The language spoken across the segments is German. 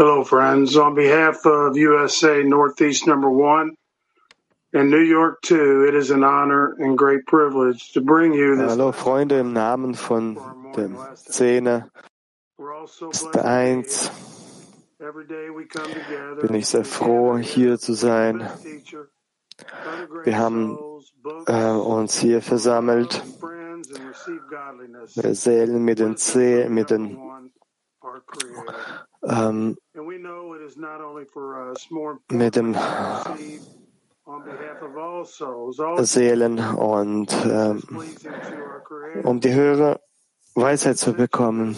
Hello, friends. On behalf of USA Northeast Number One and New York Two, it is an honor and great privilege to bring you this. Hallo Freunde, im Namen von der Szene We're all so ist blessed to be eins here. Every day we come together. bin ich sehr froh, hier zu sein. Best teacher, other great Wir haben äh, uns hier versammelt. friends, and receive godliness. Wir zählen mit den C, mit den One, our Creator. ähm, Mit dem Seelen und Creator. um die höhere Weisheit zu bekommen.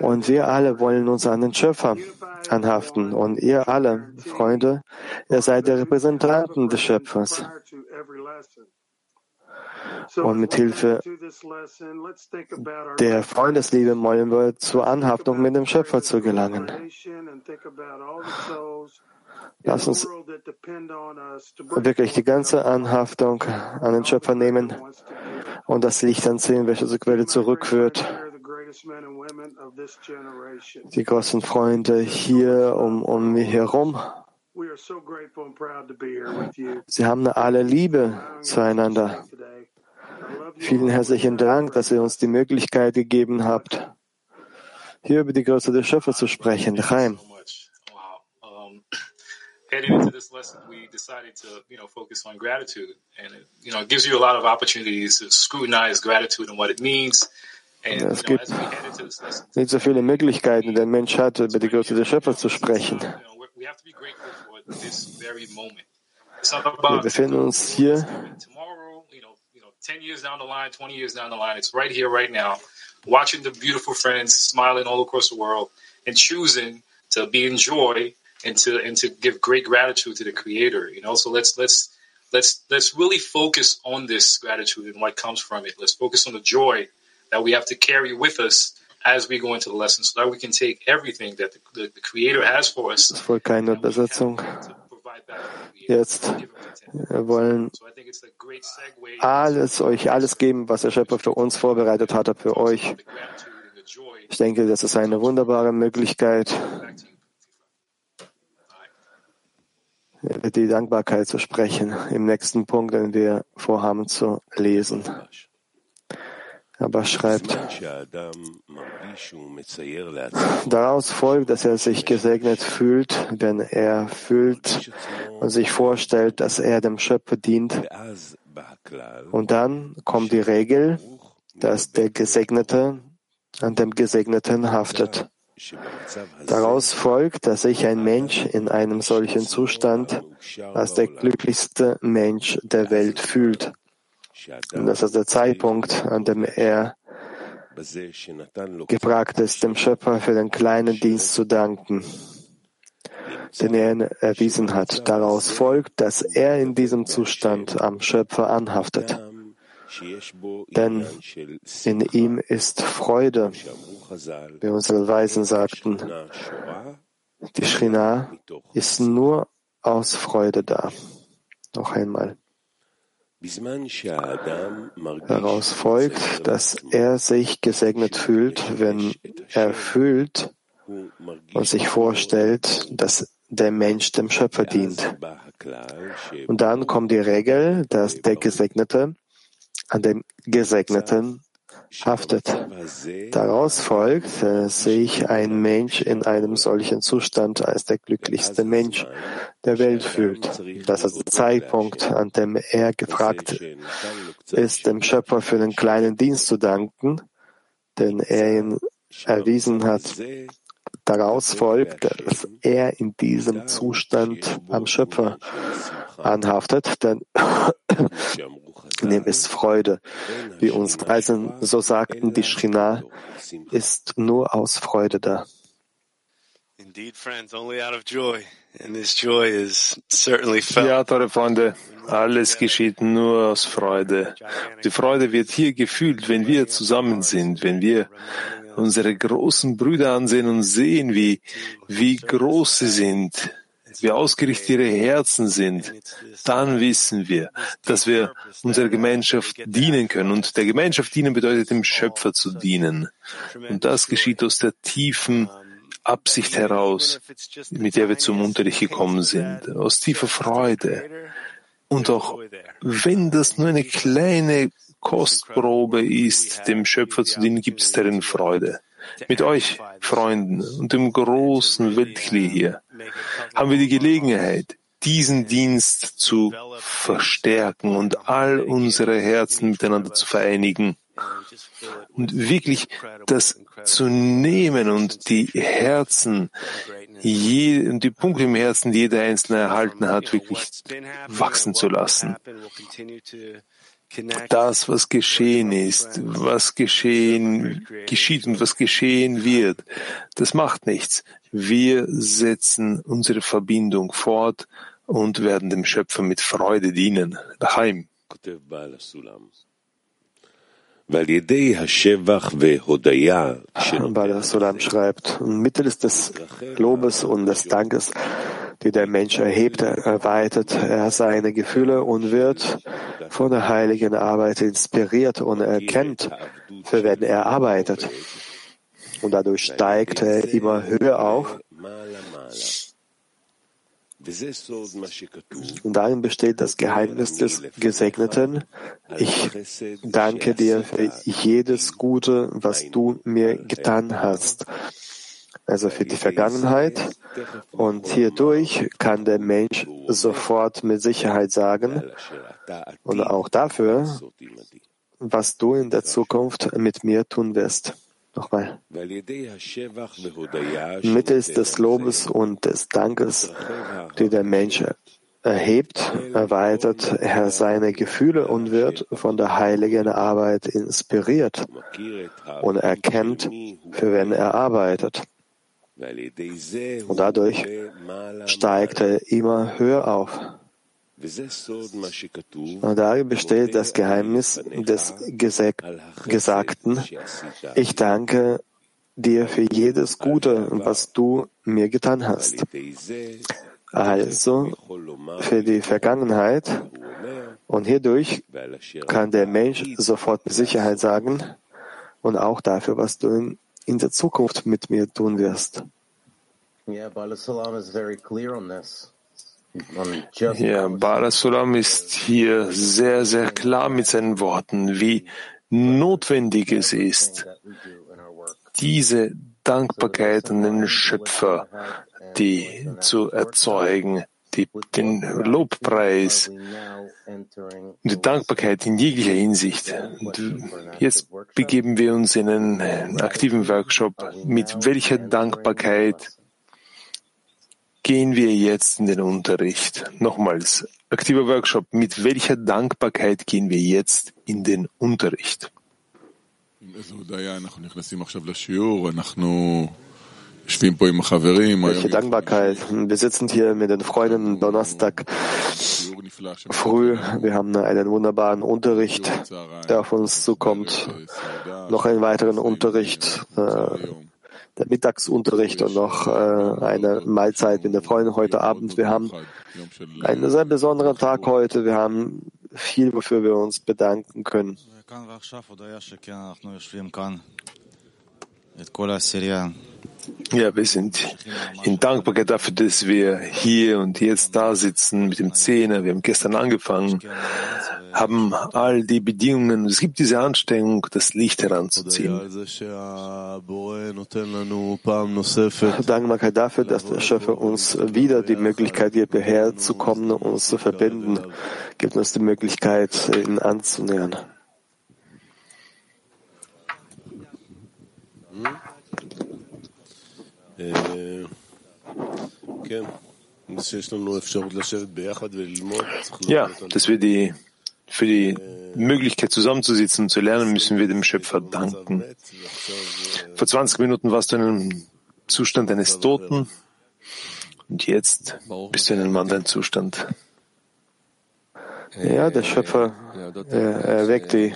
Und wir alle wollen uns an den Schöpfer anhaften. Und ihr alle, Freunde, ihr seid die Repräsentanten des Schöpfers. prior to every lesson. So Und mit Hilfe der Freundesliebe wollen wir zur Anhaftung mit dem Schöpfer zu gelangen. Lass uns wirklich die ganze Anhaftung an den Schöpfer nehmen und das Licht ansehen, welches zur Quelle zurückführt. Die großen Freunde hier um, um mich herum, sie haben alle Liebe zueinander. Vielen herzlichen Dank, dass ihr uns die Möglichkeit gegeben habt, hier über die Größe des Schöpfers zu sprechen. Chaim. so much. Wow. Heading into this lesson, we decided to, you know, focus on gratitude, and it, you know, it gives you a lot of opportunities to scrutinize gratitude and what it means. And Ja, you es know, gibt lesson, nicht so viele Möglichkeiten, die der Mensch hat, über die Größe des Schöpfers zu sprechen. Wir befinden uns hier 10 years down the line, 20 years down the line, it's right here, right now, watching the beautiful friends smiling all across the world and choosing to be in joy and to and to give great gratitude to the creator, you know. So let's let's let's let's really focus on this gratitude and what comes from it. Let's focus on the joy that we have to carry with us as we go into the lesson so that we can take everything that the, the, the creator has for us. Voll keine Übersetzung. Jetzt wollen alles, euch alles geben, was der Schöpfer für uns vorbereitet hatte, für euch. Ich denke, das ist eine wunderbare Möglichkeit, die Dankbarkeit zu sprechen. Im nächsten Punkt, den wir vorhaben zu lesen aber schreibt, daraus folgt, dass er sich gesegnet fühlt, wenn er fühlt und sich vorstellt, dass er dem Schöpfer dient. Und dann kommt die Regel, dass der Gesegnete an dem Gesegneten haftet. Daraus folgt, dass sich ein Mensch in einem solchen Zustand als der glücklichste Mensch der Welt fühlt und das ist der Zeitpunkt, an dem er gefragt ist, dem Schöpfer für den kleinen Dienst zu danken, den er erwiesen hat. Daraus folgt, dass er in diesem Zustand am Schöpfer anhaftet. Denn in ihm ist Freude, wie unsere Weisen sagten. Die Schrina ist nur aus Freude da. Noch einmal. Daraus folgt, dass er sich gesegnet fühlt, wenn er fühlt und sich vorstellt, dass der Mensch dem Schöpfer dient. Und dann kommt die Regel, dass der Gesegnete an dem Gesegneten haftet. Daraus folgt, äh, sehe ich einen Mensch in einem solchen Zustand als der glücklichste Mensch der Welt fühlt. Das ist der Zeitpunkt, an dem er gefragt ist, dem Schöpfer für den kleinen Dienst zu danken, den er ihn erwiesen hat. Daraus folgt, dass er in diesem Zustand am Schöpfer anhaftet, denn Neves Freude. Wie unsere Reisen so sagten, die Schrina ist nur aus Freude da. Ja, teure Freunde, alles geschieht nur aus Freude. Die Freude wird hier gefühlt, wenn wir zusammen sind, wenn wir unsere großen Brüder ansehen und sehen, wie, wie groß sie sind wie ausgerichtet ihre Herzen sind, dann wissen wir, dass wir unserer Gemeinschaft dienen können. Und der Gemeinschaft dienen bedeutet dem Schöpfer zu dienen. Und das geschieht aus der tiefen Absicht heraus, mit der wir zum Unterricht gekommen sind, aus tiefer Freude. Und auch wenn das nur eine kleine Kostprobe ist, dem Schöpfer zu dienen, gibt es darin Freude. Mit euch, Freunden, und dem großen Weltkli hier haben wir die Gelegenheit, diesen Dienst zu verstärken und all unsere Herzen miteinander zu vereinigen und wirklich das zu nehmen und die Herzen je, die Punkte im Herzen, die jeder Einzelne erhalten hat, wirklich wachsen zu lassen. Das, was geschehen ist, was geschehen, geschieht und was geschehen wird, das macht nichts. Wir setzen unsere Verbindung fort und werden dem Schöpfer mit Freude dienen. Daheim. Bala Sulam schreibt, mittels des Lobes und des Dankes, die der Mensch erhebt, erweitert er seine Gefühle und wird von der heiligen Arbeit inspiriert und erkennt, für wen er arbeitet. Und dadurch steigt er immer höher auf und darin besteht das Geheimnis des Gesegneten. Ich danke dir für jedes Gute, was du mir getan hast. Also für die Vergangenheit. Und hierdurch kann der Mensch sofort mit Sicherheit sagen, und auch dafür, was du in der Zukunft mit mir tun wirst. Nochmal. Mittels des Lobes und des Dankes, die der Mensch erhebt, erweitert er seine Gefühle und wird von der heiligen Arbeit inspiriert und erkennt, für wen er arbeitet. Und dadurch steigt er immer höher auf. Und darin besteht das Geheimnis des Gesagten. Ich danke dir für jedes Gute, was du mir getan hast. Also für die Vergangenheit. Und hierdurch kann der Mensch sofort mit Sicherheit sagen und auch dafür, was du in, in der Zukunft mit mir tun wirst. Ja, Barasulam ist hier sehr, sehr klar mit seinen Worten, wie notwendig es ist, diese Dankbarkeit an den Schöpfer, die zu erzeugen, die, den Lobpreis, die Dankbarkeit in jeglicher Hinsicht. Und jetzt begeben wir uns in einen aktiven Workshop. Mit welcher Dankbarkeit gehen wir jetzt in den Unterricht. Nochmals, aktiver Workshop. Mit welcher Dankbarkeit gehen wir jetzt in den Unterricht? Welche Dankbarkeit. Wir sitzen hier mit den Freunden Donnerstag früh. Wir haben einen wunderbaren Unterricht, der auf uns zukommt. Noch einen weiteren Unterricht. Äh, der Mittagsunterricht und noch äh, eine Mahlzeit mit den Freunden heute Abend. Wir haben einen sehr besonderen Tag heute. Wir haben viel, wofür wir uns bedanken können. Ja, wir sind in Dankbarkeit dafür, dass wir hier und jetzt da sitzen mit dem Zehner. Wir haben gestern angefangen, haben all die Bedingungen. Es gibt diese Anstrengung, das Licht heranzuziehen. Dankbarkeit dafür, dass der Schöpfer uns wieder die Möglichkeit gibt, hierher zu kommen, uns zu verbinden, gibt uns die Möglichkeit, ihn anzunähern. Ja, dass wir die, für die Möglichkeit zusammenzusitzen und zu lernen, müssen wir dem Schöpfer danken. Vor 20 Minuten warst du in einem Zustand eines Toten und jetzt bist du in einem anderen Zustand. Ja, der Schöpfer er erweckt die,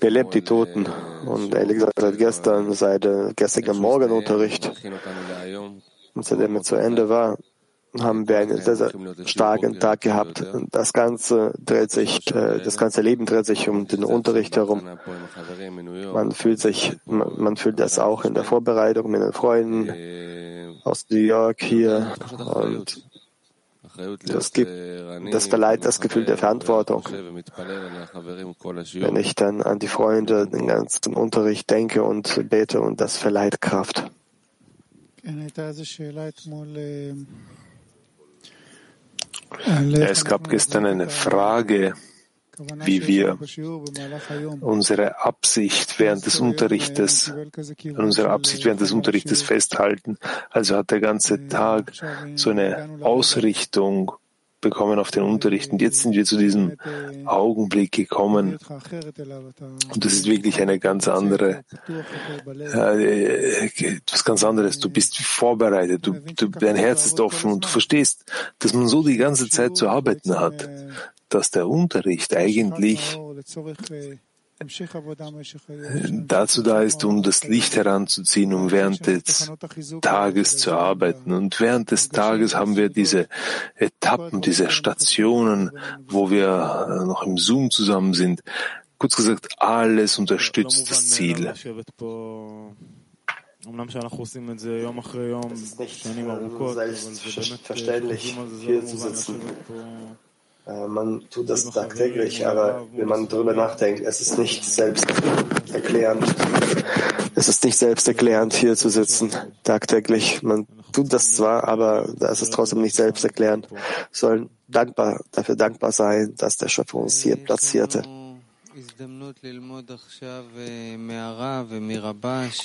belebt die Toten. Und ehrlich gesagt, seit gestern, seit äh, gestrigen Morgenunterricht, und seitdem er zu Ende war, haben wir einen sehr, sehr starken Tag gehabt. Das ganze dreht sich, äh, das ganze Leben dreht sich um den Unterricht herum. Man fühlt sich, man fühlt das auch in der Vorbereitung mit den Freunden aus New York hier und das, gibt, das verleiht das Gefühl der Verantwortung. Wenn ich dann an die Freunde, den ganzen Unterricht denke und bete und das verleiht Kraft. Es gab gestern eine Frage, wie wir unsere Absicht während des Unterrichtes, unsere Absicht während des Unterrichtes festhalten. Also hat der ganze Tag so eine Ausrichtung bekommen auf den Unterricht. Und jetzt sind wir zu diesem Augenblick gekommen. Und das ist wirklich eine ganz andere, äh, etwas ganz anderes. Du bist vorbereitet, du, du, dein Herz ist offen und du verstehst, dass man so die ganze Zeit zu arbeiten hat, dass der Unterricht eigentlich dazu da ist, um das Licht heranzuziehen, um während des Tages zu arbeiten. Und während des Tages haben wir diese Etappen, diese Stationen, wo wir noch im Zoom zusammen sind. Kurz gesagt, alles unterstützt das Ziel. Es ist nicht selbstverständlich, hier zu sitzen. Äh, man tut das tagtäglich, aber wenn man darüber nachdenkt, es ist nicht selbsterklärend. Es ist nicht selbsterklärend, hier zu sitzen, tagtäglich. Man tut das zwar, aber es ist trotzdem nicht selbsterklärend. Wir sollen dankbar, dafür dankbar sein, dass der Schöpfer uns hier platzierte.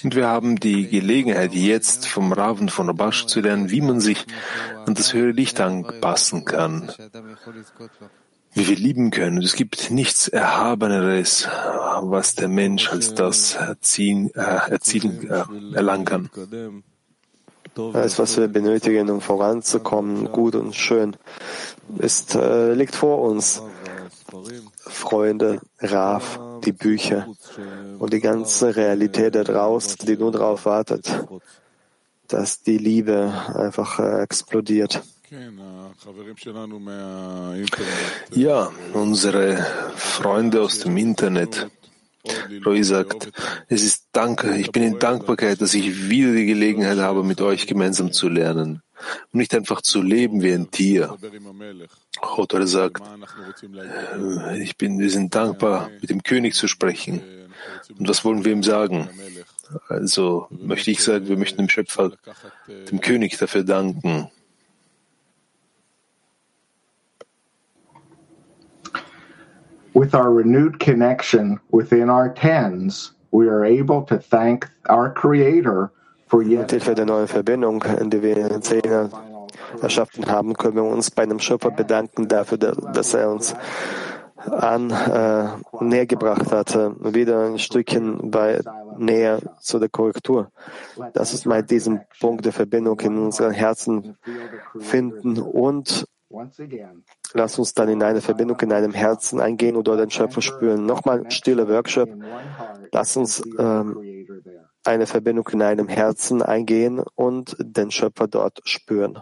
Und wir haben die Gelegenheit, jetzt vom Rav und von Rabash zu lernen, wie man sich an das höhere Licht anpassen kann, wie wir lieben können. Und es gibt nichts Erhabeneres, was der Mensch als das erziehen, äh, erzielen, äh, erlangen kann. Alles, was wir benötigen, um voranzukommen, gut und schön, ist, äh, liegt vor uns. Freunde, Raf, die Bücher und die ganze Realität da draußen, die nur darauf wartet, dass die Liebe einfach äh, explodiert. Ja, unsere Freunde aus dem Internet. Roy sagt, es ist Danke, ich bin in Dankbarkeit, dass ich wieder die Gelegenheit habe, mit euch gemeinsam zu lernen und nicht einfach zu leben wie ein Tier. Chotor sagt, äh, ich bin, wir sind dankbar, mit dem König zu sprechen. Und was wollen wir ihm sagen? Also möchte ich sagen, wir möchten dem Schöpfer, dem König dafür danken. With our renewed connection within our tens, we are able to thank our Creator for yet. Mit Hilfe der neuen Verbindung, in die wir in Zehner erschaffen haben, können wir uns bei einem Schöpfer bedanken dafür, dass er uns an äh, näher gebracht hat, wieder ein Stückchen bei näher zu der Korrektur. Das ist mal diesen Punkt der Verbindung in unseren Herzen finden und lass uns dann in eine Verbindung in einem Herzen eingehen oder den Schöpfer spüren. Nochmal stiller Workshop. Lass uns ähm, eine Verbindung in einem Herzen eingehen und den Schöpfer dort spüren.